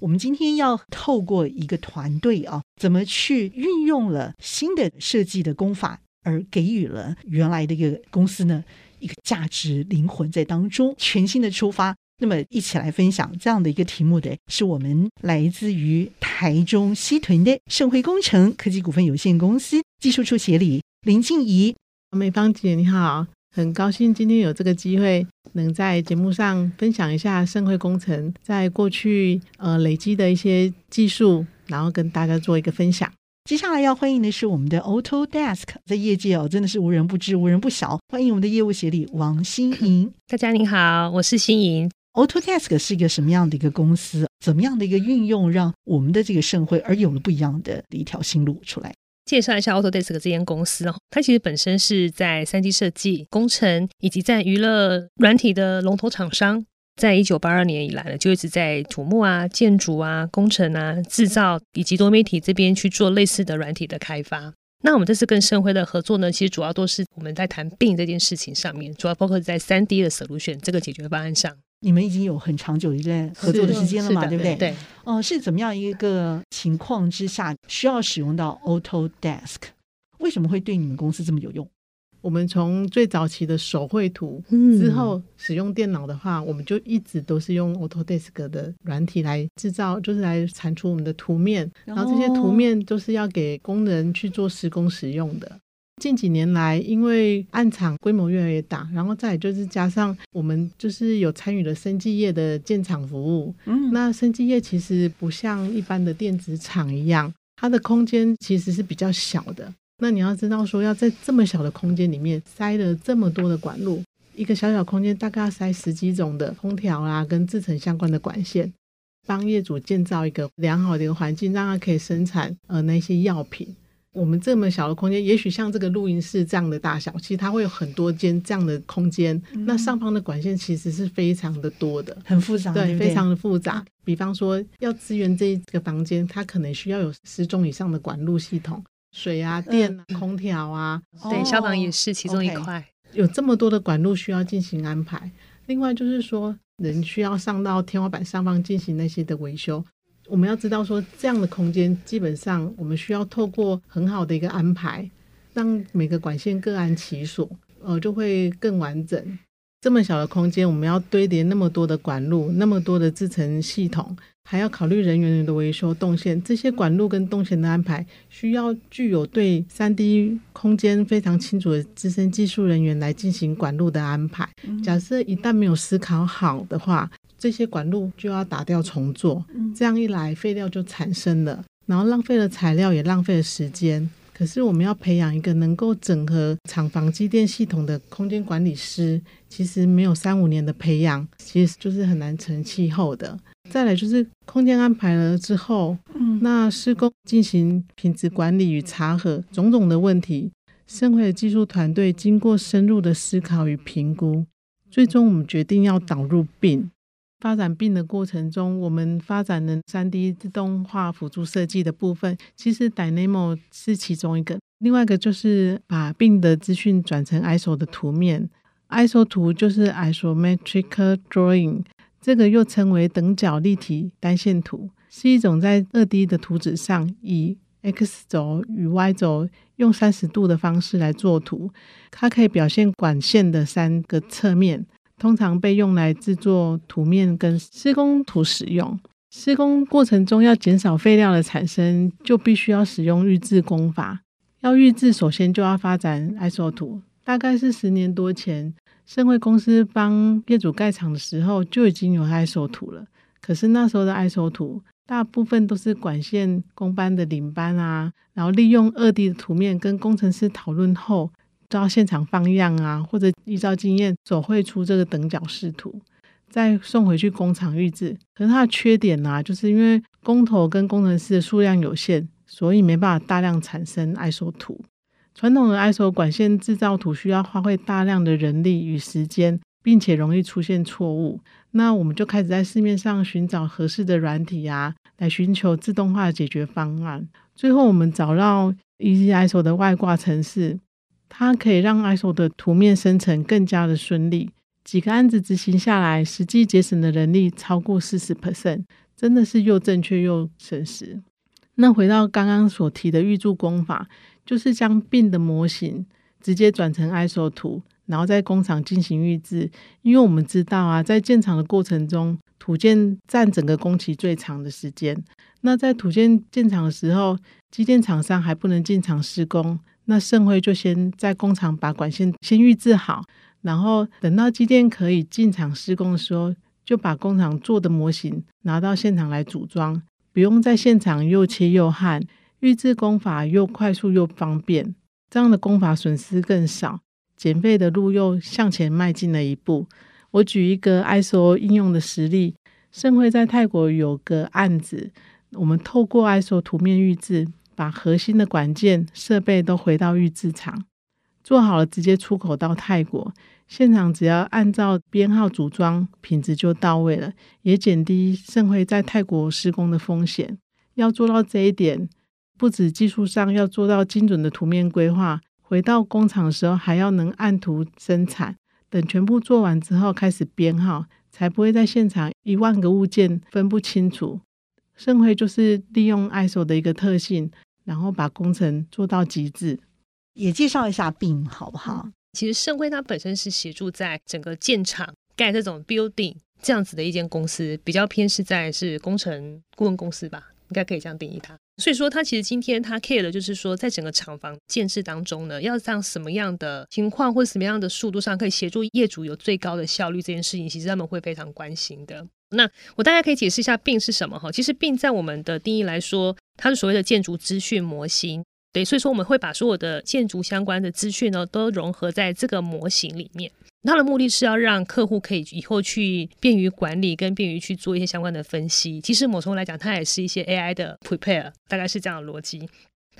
我们今天要透过一个团队啊，怎么去运用了新的设计的功法。而给予了原来的一个公司呢，一个价值灵魂在当中，全新的出发。那么一起来分享这样的一个题目的是我们来自于台中西屯的盛辉工程科技股份有限公司技术处协理林静怡。美芳姐你好，很高兴今天有这个机会能在节目上分享一下盛会工程在过去呃累积的一些技术，然后跟大家做一个分享。接下来要欢迎的是我们的 Autodesk，在业界哦，真的是无人不知、无人不晓。欢迎我们的业务协理王欣莹。大家您好，我是欣莹。Autodesk 是一个什么样的一个公司？怎么样的一个运用，让我们的这个盛会而有了不一样的一条新路出来？介绍一下 Autodesk 这间公司哦，它其实本身是在 3D 设计、工程以及在娱乐软体的龙头厂商。在一九八二年以来呢，就一直在土木啊、建筑啊、工程啊、制造以及多媒体这边去做类似的软体的开发。那我们这次跟盛辉的合作呢，其实主要都是我们在谈病这件事情上面，主要包括在三 D 的 solution 这个解决方案上。你们已经有很长久一段合作的时间了嘛，对不对？对。哦、呃，是怎么样一个情况之下需要使用到 Autodesk？为什么会对你们公司这么有用？我们从最早期的手绘图之后使用电脑的话，我们就一直都是用 Autodesk 的软体来制造，就是来产出我们的图面。然后这些图面都是要给工人去做施工使用的。近几年来，因为暗场规模越来越大，然后再就是加上我们就是有参与了生技业的建厂服务。嗯，那生技业其实不像一般的电子厂一样，它的空间其实是比较小的。那你要知道，说要在这么小的空间里面塞了这么多的管路，一个小小空间大概要塞十几种的空调啊，跟制成相关的管线，帮业主建造一个良好的一个环境，让它可以生产呃那些药品。我们这么小的空间，也许像这个录音室这样的大小，其实它会有很多间这样的空间。嗯、那上方的管线其实是非常的多的，很复杂，对，对对非常的复杂。比方说，要支援这一个房间，它可能需要有十种以上的管路系统。水啊、电啊、空调啊，对，消防也是其中一块。Okay. 有这么多的管路需要进行安排。另外就是说，人需要上到天花板上方进行那些的维修。我们要知道说，这样的空间基本上我们需要透过很好的一个安排，让每个管线各安其所，呃，就会更完整。这么小的空间，我们要堆叠那么多的管路，那么多的制成系统，还要考虑人员的维修动线，这些管路跟动线的安排，需要具有对三 D 空间非常清楚的资深技术人员来进行管路的安排。假设一旦没有思考好的话，这些管路就要打掉重做，这样一来废料就产生了，然后浪费了材料，也浪费了时间。可是我们要培养一个能够整合厂房机电系统的空间管理师，其实没有三五年的培养，其实就是很难成气候的。再来就是空间安排了之后，嗯，那施工进行品质管理与查核种种的问题，盛辉的技术团队经过深入的思考与评估，最终我们决定要导入 BIM。发展病的过程中，我们发展了 3D 自动化辅助设计的部分。其实 Dynamo 是其中一个，另外一个就是把病的资讯转成 ISO 的图面。ISO 图就是 Isometric Drawing，这个又称为等角立体单线图，是一种在 2D 的图纸上以 X 轴与 Y 轴用三十度的方式来作图，它可以表现管线的三个侧面。通常被用来制作图面跟施工图使用。施工过程中要减少废料的产生，就必须要使用预制工法。要预制，首先就要发展 ISO 图。大概是十年多前，盛惠公司帮业主盖厂的时候就已经有 ISO 图了。可是那时候的 ISO 图大部分都是管线工班的领班啊，然后利用二 D 的图面跟工程师讨论后。到现场放样啊，或者依照经验手绘出这个等角视图，再送回去工厂预制。可是它的缺点呢、啊，就是因为工头跟工程师的数量有限，所以没办法大量产生 ISO 图。传统的 ISO 管线制造图需要花费大量的人力与时间，并且容易出现错误。那我们就开始在市面上寻找合适的软体啊，来寻求自动化的解决方案。最后，我们找到 EasyISO 的外挂程式，它可以让 ISO 的图面生成更加的顺利。几个案子执行下来，实际节省的人力超过四十 percent，真的是又正确又省时。那回到刚刚所提的预铸工法，就是将 BIM 的模型直接转成 ISO 图，然后在工厂进行预制。因为我们知道啊，在建厂的过程中，土建占整个工期最长的时间。那在土建建厂的时候，机电厂商还不能进场施工，那盛辉就先在工厂把管线先预制好。然后等到机电可以进场施工的时候，就把工厂做的模型拿到现场来组装，不用在现场又切又焊，预制工法又快速又方便，这样的工法损失更少，减费的路又向前迈进了一步。我举一个 ISO 应用的实例，盛辉在泰国有个案子，我们透过 ISO 图面预制，把核心的管件设备都回到预制厂。做好了，直接出口到泰国，现场只要按照编号组装，品质就到位了，也减低盛辉在泰国施工的风险。要做到这一点，不止技术上要做到精准的图面规划，回到工厂的时候还要能按图生产。等全部做完之后，开始编号，才不会在现场一万个物件分不清楚。盛辉就是利用 ISO 的一个特性，然后把工程做到极致。也介绍一下丙好不好？其实盛辉它本身是协助在整个建厂盖这种 building 这样子的一间公司，比较偏是在是工程顾问公司吧，应该可以这样定义它。所以说，他其实今天他 care 的就是说，在整个厂房建设当中呢，要让什么样的情况或者什么样的速度上可以协助业主有最高的效率，这件事情其实他们会非常关心的。那我大概可以解释一下病是什么哈？其实病在我们的定义来说，它是所谓的建筑资讯模型。对，所以说我们会把所有的建筑相关的资讯呢，都融合在这个模型里面。它的目的是要让客户可以以后去便于管理，跟便于去做一些相关的分析。其实某程度来讲，它也是一些 AI 的 prepare，大概是这样的逻辑。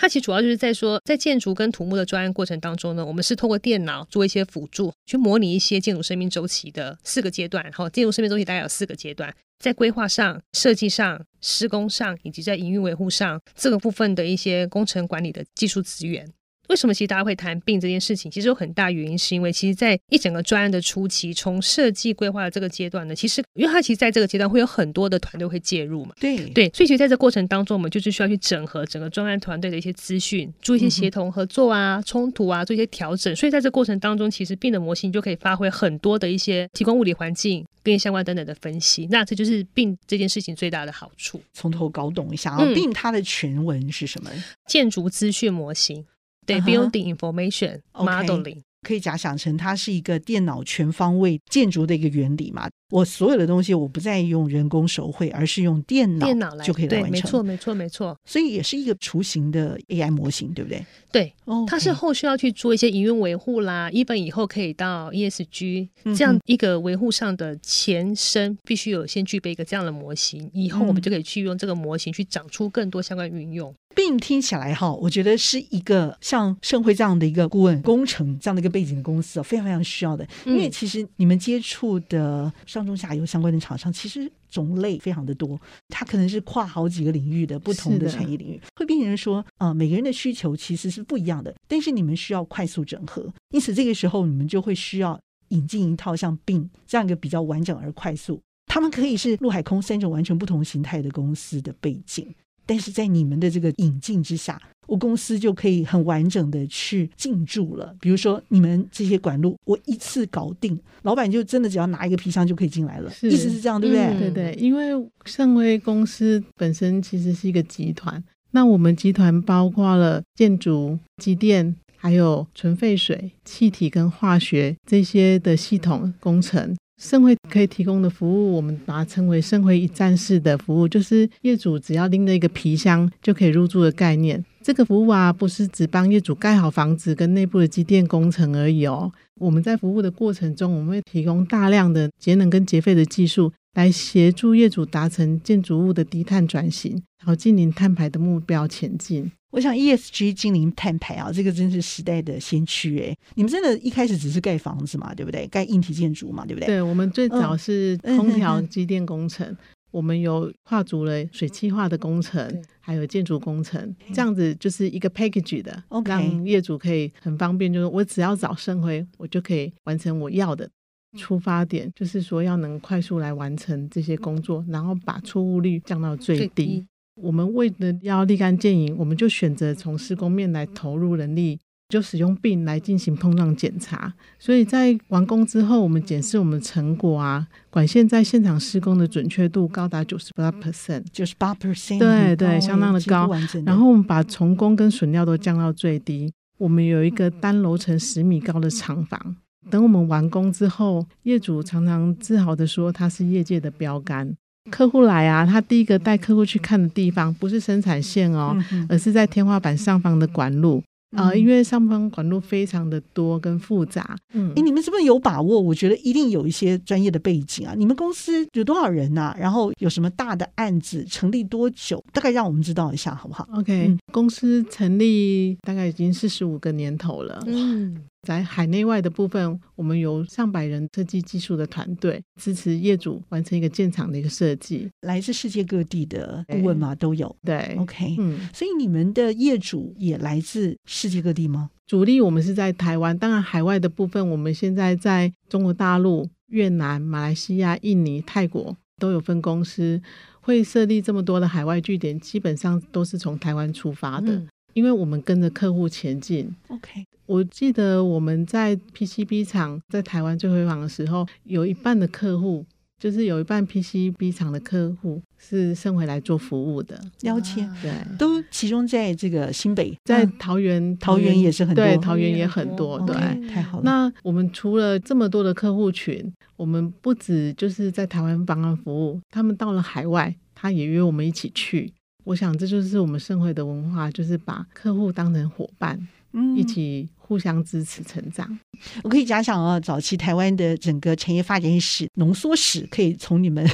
它其实主要就是在说，在建筑跟土木的专案过程当中呢，我们是透过电脑做一些辅助，去模拟一些建筑生命周期的四个阶段。然后建筑生命周期大概有四个阶段，在规划上、设计上、施工上，以及在营运维护上，这个部分的一些工程管理的技术资源。为什么其实大家会谈 BIM 这件事情？其实有很大原因，是因为其实，在一整个专案的初期，从设计规划的这个阶段呢，其实因为它其实在这个阶段会有很多的团队会介入嘛，对对，所以其实在这过程当中，我们就是需要去整合整个专案团队的一些资讯，做一些协同合作啊、嗯、冲突啊，做一些调整。所以在这过程当中，其实 BIM 的模型就可以发挥很多的一些提供物理环境跟相关等等的分析。那这就是 BIM 这件事情最大的好处。从头搞懂一下啊，BIM 它的全文是什么？建筑资讯模型。对，Building Information Modeling。Uh-huh. 可以假想成它是一个电脑全方位建筑的一个原理嘛？我所有的东西我不再用人工手绘，而是用电脑电脑来就可以来完成。没错，没错，没错。所以也是一个雏形的 AI 模型，对不对？对，它是后续要去做一些营运维护啦，even 以后可以到 ESG 这样一个维护上的前身，必须有先具备一个这样的模型，以后我们就可以去用这个模型去长出更多相关运用。并听起来哈，我觉得是一个像盛辉这样的一个顾问工程这样的一个背景的公司，非常非常需要的。因为其实你们接触的上中下游相关的厂商，其实种类非常的多，它可能是跨好几个领域的不同的产业领域，会变成说，呃，每个人的需求其实是不一样的。但是你们需要快速整合，因此这个时候你们就会需要引进一套像 BIM 这样一个比较完整而快速。他们可以是陆海空三种完全不同形态的公司的背景。但是在你们的这个引进之下，我公司就可以很完整的去进驻了。比如说，你们这些管路，我一次搞定，老板就真的只要拿一个皮箱就可以进来了。意思是这样，对不对？嗯、对对，因为盛威公司本身其实是一个集团，那我们集团包括了建筑、机电，还有纯废水、气体跟化学这些的系统工程。盛辉可以提供的服务，我们把它称为盛辉一站式的服务，就是业主只要拎着一个皮箱就可以入住的概念。这个服务啊，不是只帮业主盖好房子跟内部的机电工程而已哦。我们在服务的过程中，我们会提供大量的节能跟节费的技术，来协助业主达成建筑物的低碳转型，然后净零碳排的目标前进。我想 ESG 净零碳排啊，这个真是时代的先驱哎！你们真的一开始只是盖房子嘛，对不对？盖硬体建筑嘛，对不对？对，我们最早是空调机电工程。嗯嗯嗯我们有跨足了水汽化的工程，还有建筑工程，这样子就是一个 package 的让业主可以很方便，就是我只要找生辉，我就可以完成我要的。出发点就是说要能快速来完成这些工作，然后把错误率降到最低。最低。我们为了要立竿见影，我们就选择从施工面来投入人力。就使用 BIM 来进行碰撞检查，所以在完工之后，我们检视我们的成果啊，管线在现场施工的准确度高达九十八 percent，九十八 percent，对对，相当的高。然后我们把重工跟损料都降到最低。我们有一个单楼层十米高的厂房，等我们完工之后，业主常常自豪的说，它是业界的标杆。客户来啊，他第一个带客户去看的地方不是生产线哦，而是在天花板上方的管路。啊、呃，因为上方管路非常的多跟复杂，嗯，诶，你们是不是有把握？我觉得一定有一些专业的背景啊。你们公司有多少人啊？然后有什么大的案子？成立多久？大概让我们知道一下好不好？OK，、嗯、公司成立大概已经四十五个年头了，嗯。在海内外的部分，我们有上百人设计技术的团队支持业主完成一个建厂的一个设计，来自世界各地的顾问嘛都有。对，OK，嗯，所以你们的业主也来自世界各地吗？主力我们是在台湾，当然海外的部分，我们现在在中国大陆、越南、马来西亚、印尼、泰国都有分公司，会设立这么多的海外据点，基本上都是从台湾出发的。嗯因为我们跟着客户前进。OK，我记得我们在 PCB 厂在台湾最辉煌的时候，有一半的客户，就是有一半 PCB 厂的客户是生回来做服务的。了解，对，都集中在这个新北，在桃园，桃园也是很多，对，桃园也很多，对，okay, 太好了。那我们除了这么多的客户群，我们不止就是在台湾帮他服务，他们到了海外，他也约我们一起去。我想这就是我们盛会的文化，就是把客户当成伙伴，嗯，一起互相支持成长。我可以假想啊，早期台湾的整个产业发展史浓缩史，可以从你们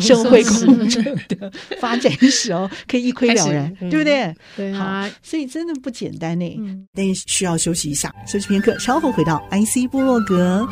盛会工程的发展史哦，可以一窥了然，对不对？对啊，所以真的不简单呢。嗯，但需要休息一下，休息片刻，稍后回到 IC 部落格。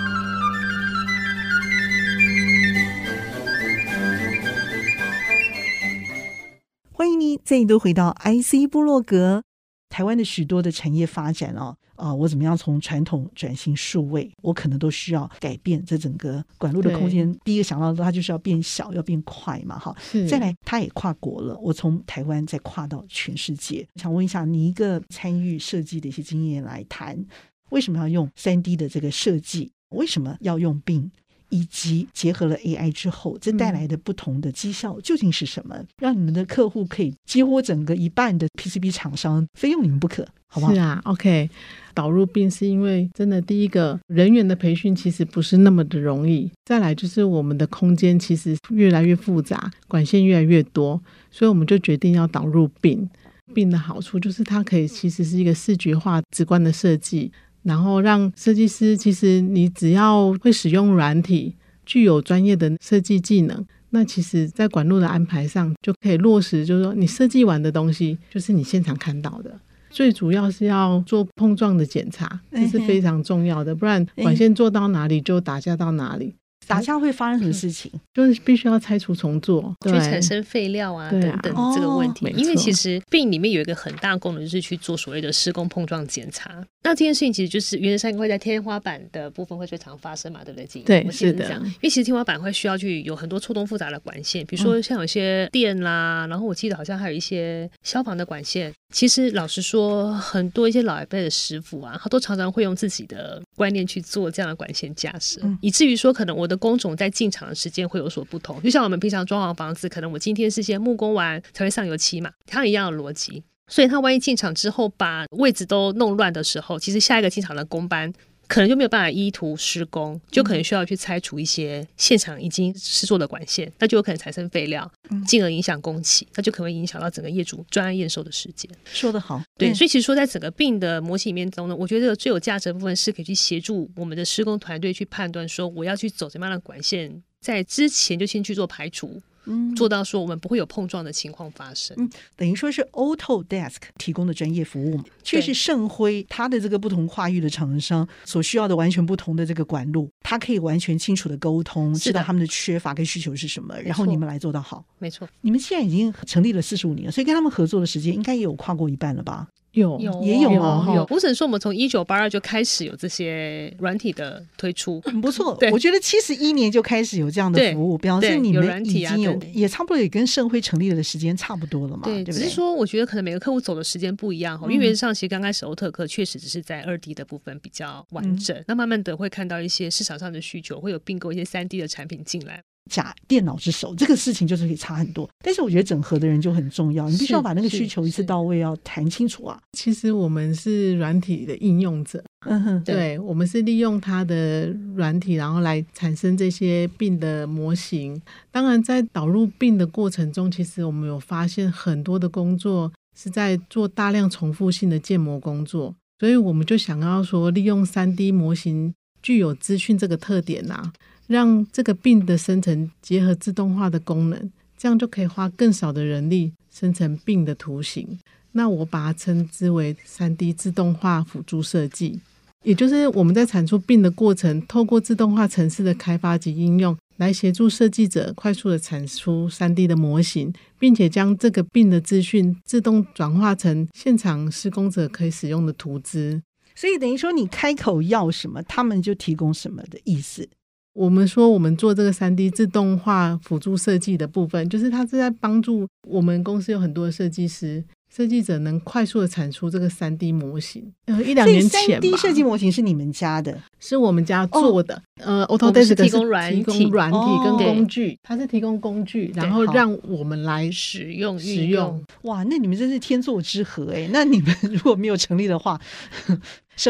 欢迎你再度回到 IC 部落格。台湾的许多的产业发展哦，啊、呃，我怎么样从传统转型数位？我可能都需要改变这整个管路的空间。第一个想到的，它就是要变小，要变快嘛，哈。再来，它也跨国了。我从台湾再跨到全世界。想问一下，你一个参与设计的一些经验来谈，为什么要用三 D 的这个设计？为什么要用 BIM？以及结合了 AI 之后，这带来的不同的绩效究竟是什么？嗯、让你们的客户可以几乎整个一半的 PCB 厂商非用你们不可，好不好？是啊，OK，导入 BIM 是因为真的第一个人员的培训其实不是那么的容易，再来就是我们的空间其实越来越复杂，管线越来越多，所以我们就决定要导入 BIM。BIM 的好处就是它可以其实是一个视觉化、直观的设计。然后让设计师，其实你只要会使用软体，具有专业的设计技能，那其实在管路的安排上就可以落实，就是说你设计完的东西就是你现场看到的。最主要是要做碰撞的检查，这是非常重要的，不然管线做到哪里就打架到哪里。打架会发生什么事情？就是必须要拆除重做，去产生废料啊，啊等等这个问题。哦、因为其实 BIM 里面有一个很大功能，就是去做所谓的施工碰撞检查。那这件事情其实就是原则上会在天花板的部分会最常发生嘛，对不对？对，是的。因为其实天花板会需要去有很多错综复杂的管线，比如说像有些电啦，然后我记得好像还有一些消防的管线。其实老实说，很多一些老一辈的师傅啊，他都常常会用自己的观念去做这样的管线架设，以至于说可能我的工种在进场的时间会有所不同，就像我们平常装潢房子，可能我今天是先木工完才会上油漆嘛，它一样的逻辑。所以他万一进场之后把位置都弄乱的时候，其实下一个进场的工班可能就没有办法依图施工，就可能需要去拆除一些现场已经施作的管线，那就有可能产生废料，进而影响工期，那就可能会影响到整个业主专案验收的时间。说得好，对，所以其实说在整个 BIM 的模型里面中呢，我觉得最有价值的部分是可以去协助我们的施工团队去判断说，我要去走什么样的管线在之前就先去做排除。嗯，做到说我们不会有碰撞的情况发生。嗯，等于说是 Autodesk 提供的专业服务嘛，却是盛辉它的这个不同跨域的厂商所需要的完全不同的这个管路，它可以完全清楚的沟通，知道他们的缺乏跟需求是什么，然后你们来做到好。没错，你们现在已经成立了四十五年了，所以跟他们合作的时间应该也有跨过一半了吧？有有也有啊，有。我只能说，我们从一九八二就开始有这些软体的推出，很不错。我觉得七十一年就开始有这样的服务，表示你们已经有，有也差不多也跟盛辉成立的时间差不多了嘛。对，只是说我觉得可能每个客户走的时间不一样哈。因为原则上，其实刚开始欧特克确实只是在二 D 的部分比较完整，嗯、那慢慢的会看到一些市场上的需求，会有并购一些三 D 的产品进来。假电脑之手，这个事情就是可以差很多。但是我觉得整合的人就很重要，你必须要把那个需求一次到位，要谈清楚啊。其实我们是软体的应用者，嗯哼，对，对我们是利用它的软体，然后来产生这些 BIM 的模型。当然，在导入 BIM 的过程中，其实我们有发现很多的工作是在做大量重复性的建模工作，所以我们就想要说，利用三 D 模型具有资讯这个特点啊。让这个病的生成结合自动化的功能，这样就可以花更少的人力生成病的图形。那我把它称之为三 D 自动化辅助设计，也就是我们在产出病的过程，透过自动化程式的开发及应用，来协助设计者快速的产出三 D 的模型，并且将这个病的资讯自动转化成现场施工者可以使用的图资。所以等于说，你开口要什么，他们就提供什么的意思。我们说，我们做这个三 D 自动化辅助设计的部分，就是它是在帮助我们公司有很多设计师、设计者能快速的产出这个三 D 模型。呃，一两年前，三 D 设计模型是你们家的，是我们家做的。哦、呃，Autodesk 提供软体、提供软体跟工具，哦、它是提供工具，然后让我们来使用使用。哇，那你们真是天作之合哎！那你们 如果没有成立的话。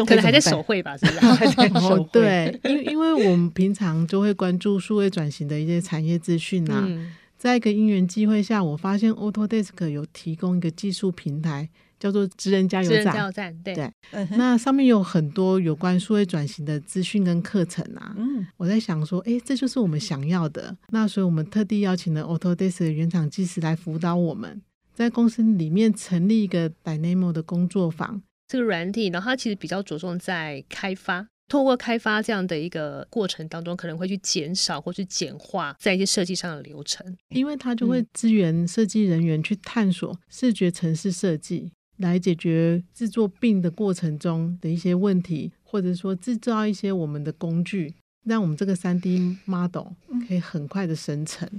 可能还在手绘吧，是不是？还在手绘。对，因为因为我们平常就会关注数位转型的一些产业资讯啊。嗯、在一个因缘机会下，我发现 Autodesk 有提供一个技术平台，叫做职人加油站。加油站，对。对嗯、那上面有很多有关数位转型的资讯跟课程啊。嗯。我在想说，哎，这就是我们想要的。那所以我们特地邀请了 Autodesk 的原厂技师来辅导我们，在公司里面成立一个 Dynamo 的工作坊。这个软体，然后它其实比较着重在开发，透过开发这样的一个过程当中，可能会去减少或去简化在一些设计上的流程，因为它就会支援设计人员去探索视觉城市设计，来解决制作 BIM 的过程中的一些问题，或者说制造一些我们的工具，让我们这个三 D model 可以很快的生成。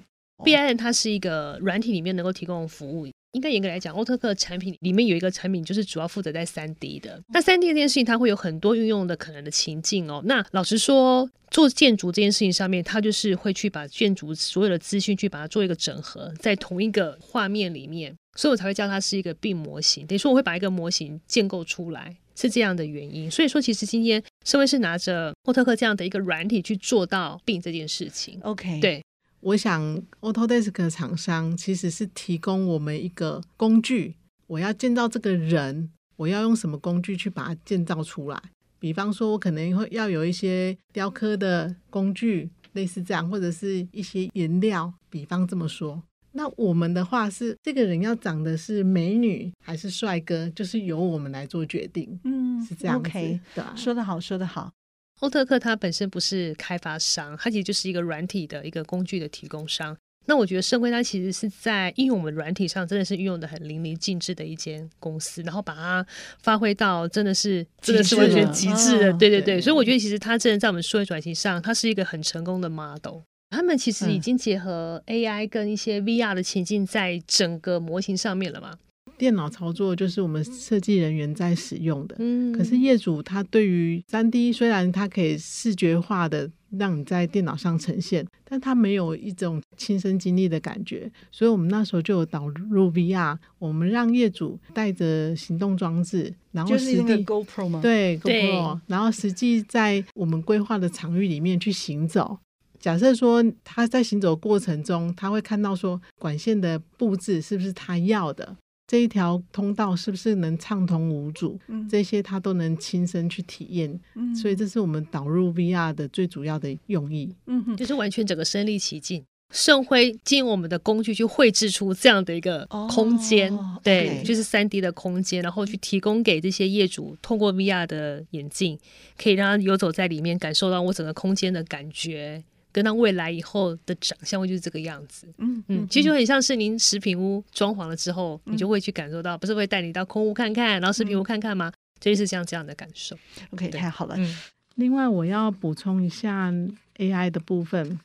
B I N 它是一个软体里面能够提供的服务。应该严格来讲，欧特克产品里面有一个产品，就是主要负责在三 D 的。那三 D 这件事情，它会有很多运用的可能的情境哦。那老实说，做建筑这件事情上面，它就是会去把建筑所有的资讯去把它做一个整合，在同一个画面里面，所以我才会叫它是一个 BIM 模型。等于说，我会把一个模型建构出来，是这样的原因。所以说，其实今天社会是拿着欧特克这样的一个软体去做到 BIM 这件事情。OK，对。我想，Autodesk 厂商其实是提供我们一个工具。我要建造这个人，我要用什么工具去把它建造出来？比方说，我可能会要有一些雕刻的工具，类似这样，或者是一些颜料。比方这么说，那我们的话是，这个人要长得是美女还是帅哥，就是由我们来做决定。嗯，是这样。OK，对，说得好，说得好。欧特克它本身不是开发商，它其实就是一个软体的一个工具的提供商。那我觉得圣辉它其实是在应用我们软体上，真的是运用的很淋漓尽致的一间公司，然后把它发挥到真的是真的是完全极致的。对对对，所以我觉得其实它真的在我们数位转型上，它是一个很成功的 model。他们其实已经结合 AI 跟一些 VR 的情境在整个模型上面了嘛。电脑操作就是我们设计人员在使用的，嗯，可是业主他对于三 D 虽然它可以视觉化的让你在电脑上呈现，但他没有一种亲身经历的感觉，所以我们那时候就有导入 VR，我们让业主带着行动装置，然后实地 GoPro 吗？对 GoPro，然后实际在我们规划的场域里面去行走。假设说他在行走过程中，他会看到说管线的布置是不是他要的。这一条通道是不是能畅通无阻？嗯，这些他都能亲身去体验。嗯，所以这是我们导入 VR 的最主要的用意。嗯哼，就是完全整个身临其境，盛辉进我们的工具去绘制出这样的一个空间，哦、对就是三 D 的空间，然后去提供给这些业主，通过 VR 的眼镜，可以让他游走在里面，感受到我整个空间的感觉。跟他未来以后的长相会就是这个样子，嗯嗯，其实就很像是您食品屋装潢了之后，嗯、你就会去感受到，不是会带你到空屋看看，然后食品屋看看吗？就是像这样的感受。OK，太好了。嗯，另外我要补充一下 AI 的部分，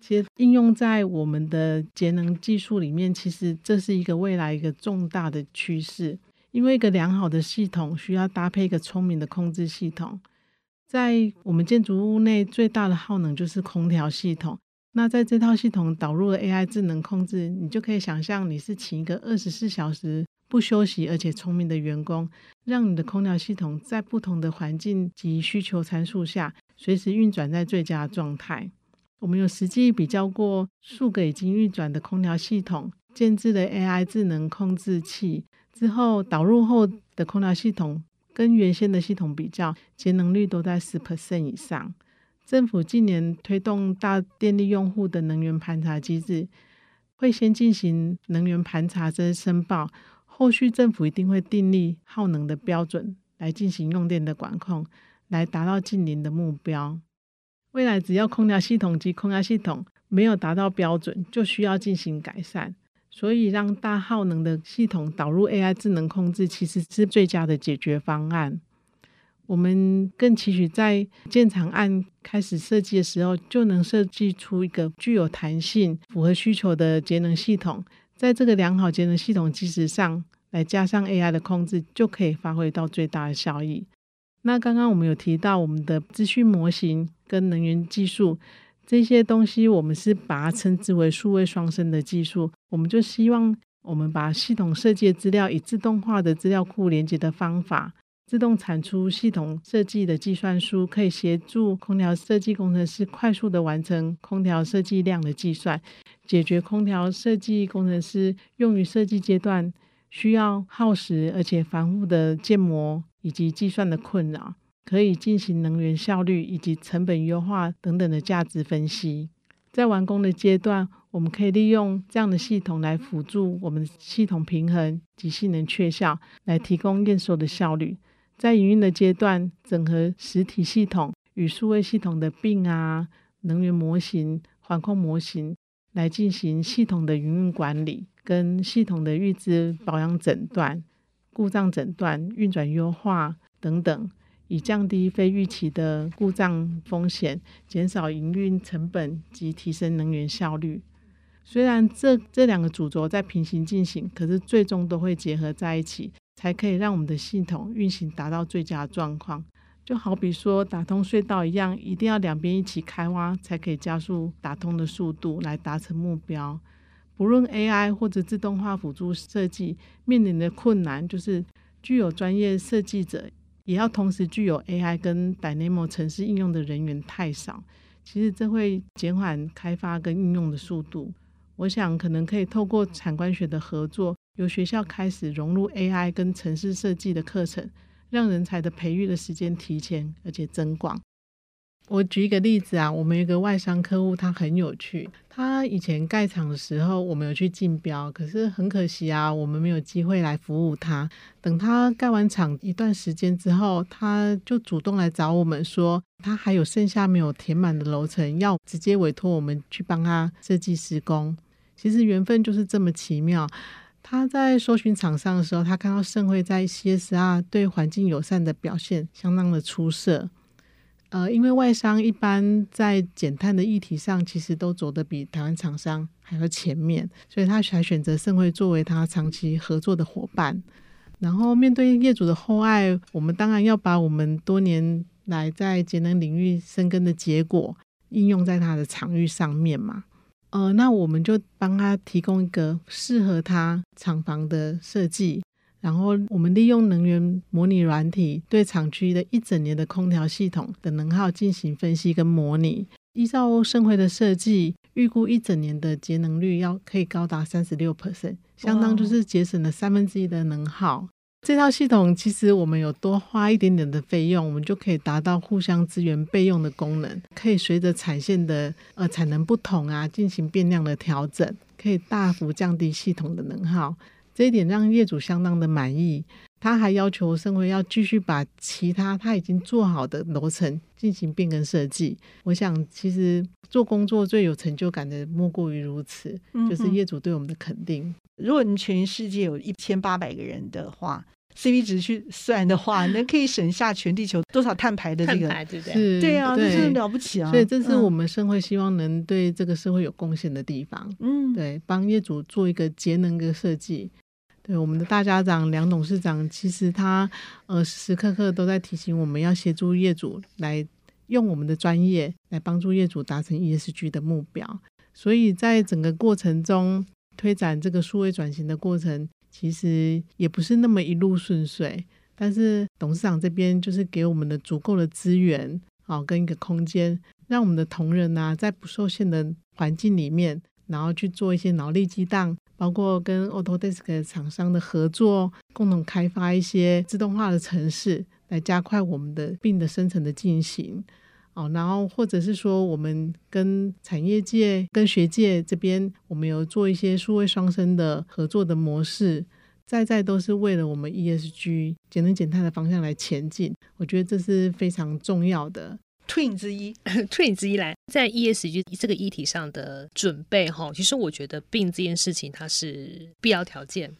其实应用在我们的节能技术里面，其实这是一个未来一个重大的趋势，因为一个良好的系统需要搭配一个聪明的控制系统。在我们建筑物内最大的耗能就是空调系统。那在这套系统导入了 AI 智能控制，你就可以想象你是请一个二十四小时不休息而且聪明的员工，让你的空调系统在不同的环境及需求参数下，随时运转在最佳状态。我们有实际比较过数个已经运转的空调系统，建置的 AI 智能控制器之后，导入后的空调系统。跟原先的系统比较，节能率都在十 percent 以上。政府近年推动大电力用户的能源盘查机制，会先进行能源盘查跟申报，后续政府一定会订立耗能的标准来进行用电的管控，来达到近零的目标。未来只要空调系统及空压系统没有达到标准，就需要进行改善。所以，让大耗能的系统导入 AI 智能控制，其实是最佳的解决方案。我们更期许在建厂案开始设计的时候，就能设计出一个具有弹性、符合需求的节能系统。在这个良好节能系统基石上，来加上 AI 的控制，就可以发挥到最大的效益。那刚刚我们有提到我们的资讯模型跟能源技术。这些东西，我们是把它称之为数位双生的技术。我们就希望，我们把系统设计的资料以自动化的资料库连接的方法，自动产出系统设计的计算书，可以协助空调设计工程师快速的完成空调设计量的计算，解决空调设计工程师用于设计阶段需要耗时而且繁复的建模以及计算的困扰。可以进行能源效率以及成本优化等等的价值分析。在完工的阶段，我们可以利用这样的系统来辅助我们系统平衡及性能确效，来提供验收的效率。在营运的阶段，整合实体系统与数位系统的并啊，能源模型、环控模型，来进行系统的营运管理跟系统的预知保养诊断、故障诊断、运转优化等等。以降低非预期的故障风险，减少营运成本及提升能源效率。虽然这这两个主轴在平行进行，可是最终都会结合在一起，才可以让我们的系统运行达到最佳状况。就好比说打通隧道一样，一定要两边一起开挖，才可以加速打通的速度，来达成目标。不论 AI 或者自动化辅助设计面临的困难，就是具有专业设计者。也要同时具有 AI 跟 Dynamo 城市应用的人员太少，其实这会减缓开发跟应用的速度。我想可能可以透过产官学的合作，由学校开始融入 AI 跟城市设计的课程，让人才的培育的时间提前而且增广。我举一个例子啊，我们有一个外商客户，他很有趣。他以前盖厂的时候，我们有去竞标，可是很可惜啊，我们没有机会来服务他。等他盖完厂一段时间之后，他就主动来找我们说，他还有剩下没有填满的楼层，要直接委托我们去帮他设计施工。其实缘分就是这么奇妙。他在搜寻厂商的时候，他看到盛会在 CSR 对环境友善的表现相当的出色。呃，因为外商一般在减碳的议题上，其实都走得比台湾厂商还要前面，所以他才选择盛会作为他长期合作的伙伴。然后面对业主的厚爱，我们当然要把我们多年来在节能领域深耕的结果应用在他的场域上面嘛。呃，那我们就帮他提供一个适合他厂房的设计。然后我们利用能源模拟软体，对厂区的一整年的空调系统的能耗进行分析跟模拟。依照盛辉的设计，预估一整年的节能率要可以高达三十六 percent，相当就是节省了三分之一的能耗。这套系统其实我们有多花一点点的费用，我们就可以达到互相支援备用的功能，可以随着产线的呃产能不同啊进行变量的调整，可以大幅降低系统的能耗。这一点让业主相当的满意。他还要求生辉要继续把其他他已经做好的楼层进行变更设计。我想，其实做工作最有成就感的莫过于如此，嗯、就是业主对我们的肯定。如果你全世界有一千八百个人的话，CP 值去算的话，那可以省下全地球多少碳排的这个，碳排对不对？是，对啊，对这是了不起啊！所以这是我们生辉希望能对这个社会有贡献的地方。嗯，对，帮业主做一个节能的设计。对，我们的大家长梁董事长，其实他呃时时刻刻都在提醒我们要协助业主来用我们的专业来帮助业主达成 ESG 的目标。所以在整个过程中推展这个数位转型的过程，其实也不是那么一路顺遂。但是董事长这边就是给我们的足够的资源，好跟一个空间，让我们的同仁啊在不受限的环境里面，然后去做一些脑力激荡。包括跟 Autodesk 厂商的合作，共同开发一些自动化的程式，来加快我们的病的生成的进行。哦，然后或者是说，我们跟产业界、跟学界这边，我们有做一些数位双生的合作的模式，在在都是为了我们 ESG 节能减碳的方向来前进。我觉得这是非常重要的。Twin 之一，Twin 之一来在 ESG 这个议题上的准备哈，其实我觉得病这件事情它是必要条件。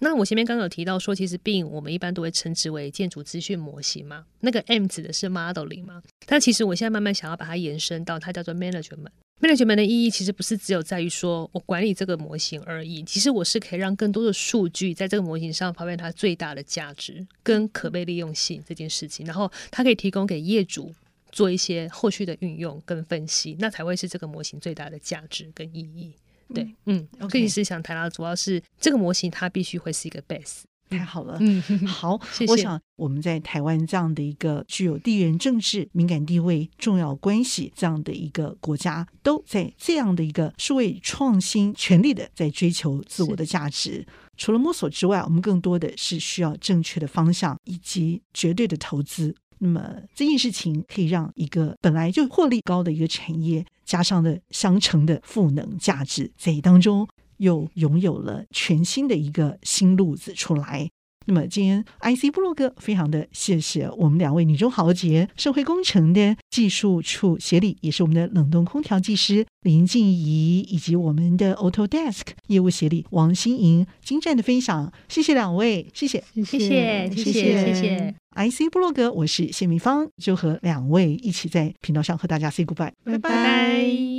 那我前面刚有提到说，其实病我们一般都会称之为建筑资讯模型嘛，那个 M 指的是 modeling 嘛。但其实我现在慢慢想要把它延伸到它叫做 management。management 的意义其实不是只有在于说我管理这个模型而已，其实我是可以让更多的数据在这个模型上发挥它最大的价值跟可被利用性这件事情，然后它可以提供给业主。做一些后续的运用跟分析，那才会是这个模型最大的价值跟意义。对，嗯，我跟你是想谈到，主要是这个模型它必须会是一个 base。太好了，嗯，好，谢谢。我想我们在台湾这样的一个具有地缘政治敏感地位、重要关系这样的一个国家，都在这样的一个数位创新全力的在追求自我的价值。除了摸索之外，我们更多的是需要正确的方向以及绝对的投资。那么这件事情可以让一个本来就获利高的一个产业，加上了相乘的赋能价值，在当中又拥有了全新的一个新路子出来。那么今天 IC 部落格非常的谢谢我们两位女中豪杰，社会工程的技术处协理，也是我们的冷冻空调技师林静怡，以及我们的 Autodesk 业务协理王心莹精湛的分享，谢谢两位，谢谢，谢谢，谢谢，谢谢。IC 部落格，我是谢明芳，就和两位一起在频道上和大家 say goodbye，拜拜。